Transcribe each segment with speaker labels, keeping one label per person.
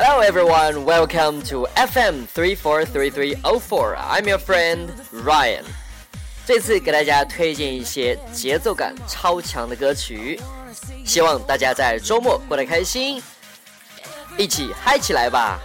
Speaker 1: Hello everyone, welcome to FM three four three three four. I'm your friend Ryan. 这次给大家推荐一些节奏感超强的歌曲，希望大家在周末过得开心，一起嗨起来吧！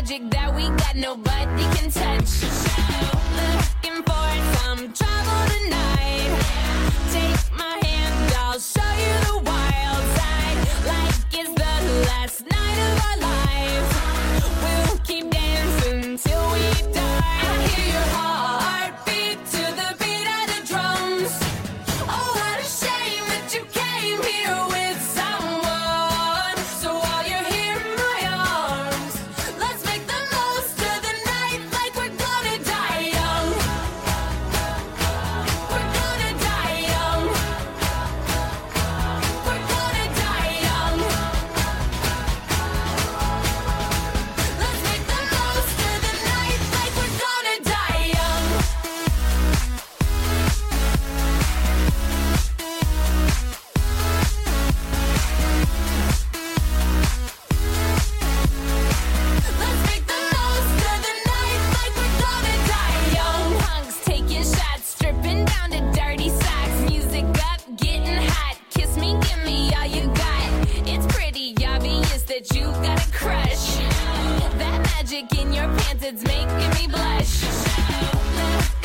Speaker 2: magic that we got, nobody can touch. Looking for some trouble tonight. Take my hand, I'll show you the wild side. Like it's the last night of our lives. We'll keep dancing till we die. I hear your heart. in your pants, it's making me blush.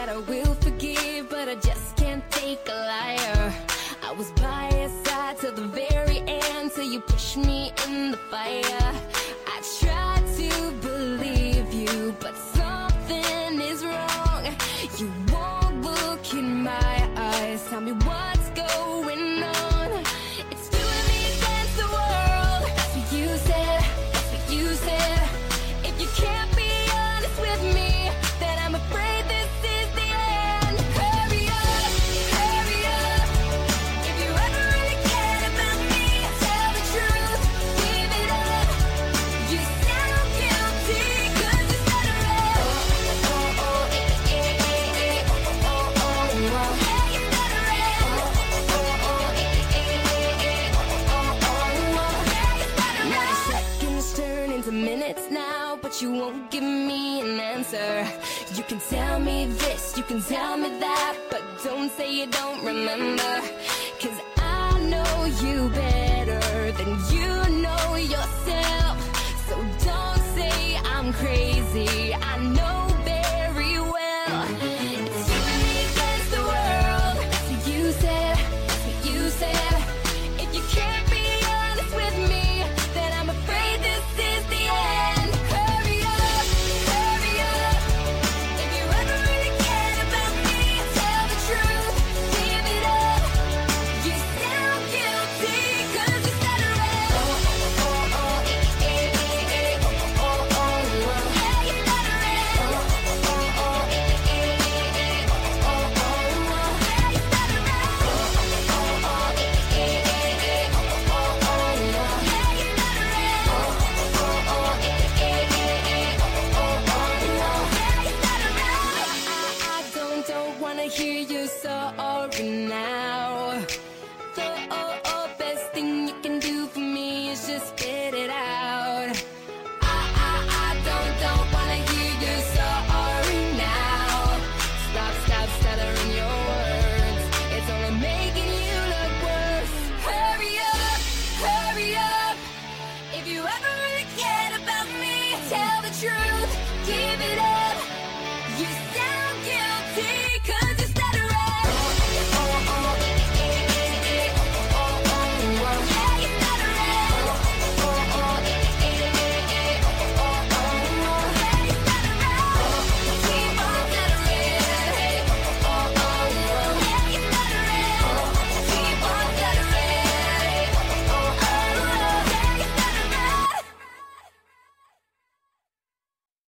Speaker 2: That I will forgive, but I just can't take a liar. I was by your side till the very end, till you pushed me in the fire. I tried to believe you, but something is wrong. You won't look in my eyes, tell me what's give me an answer. You can tell me this, you can tell me that, but don't say you don't remember. hear you sorry now.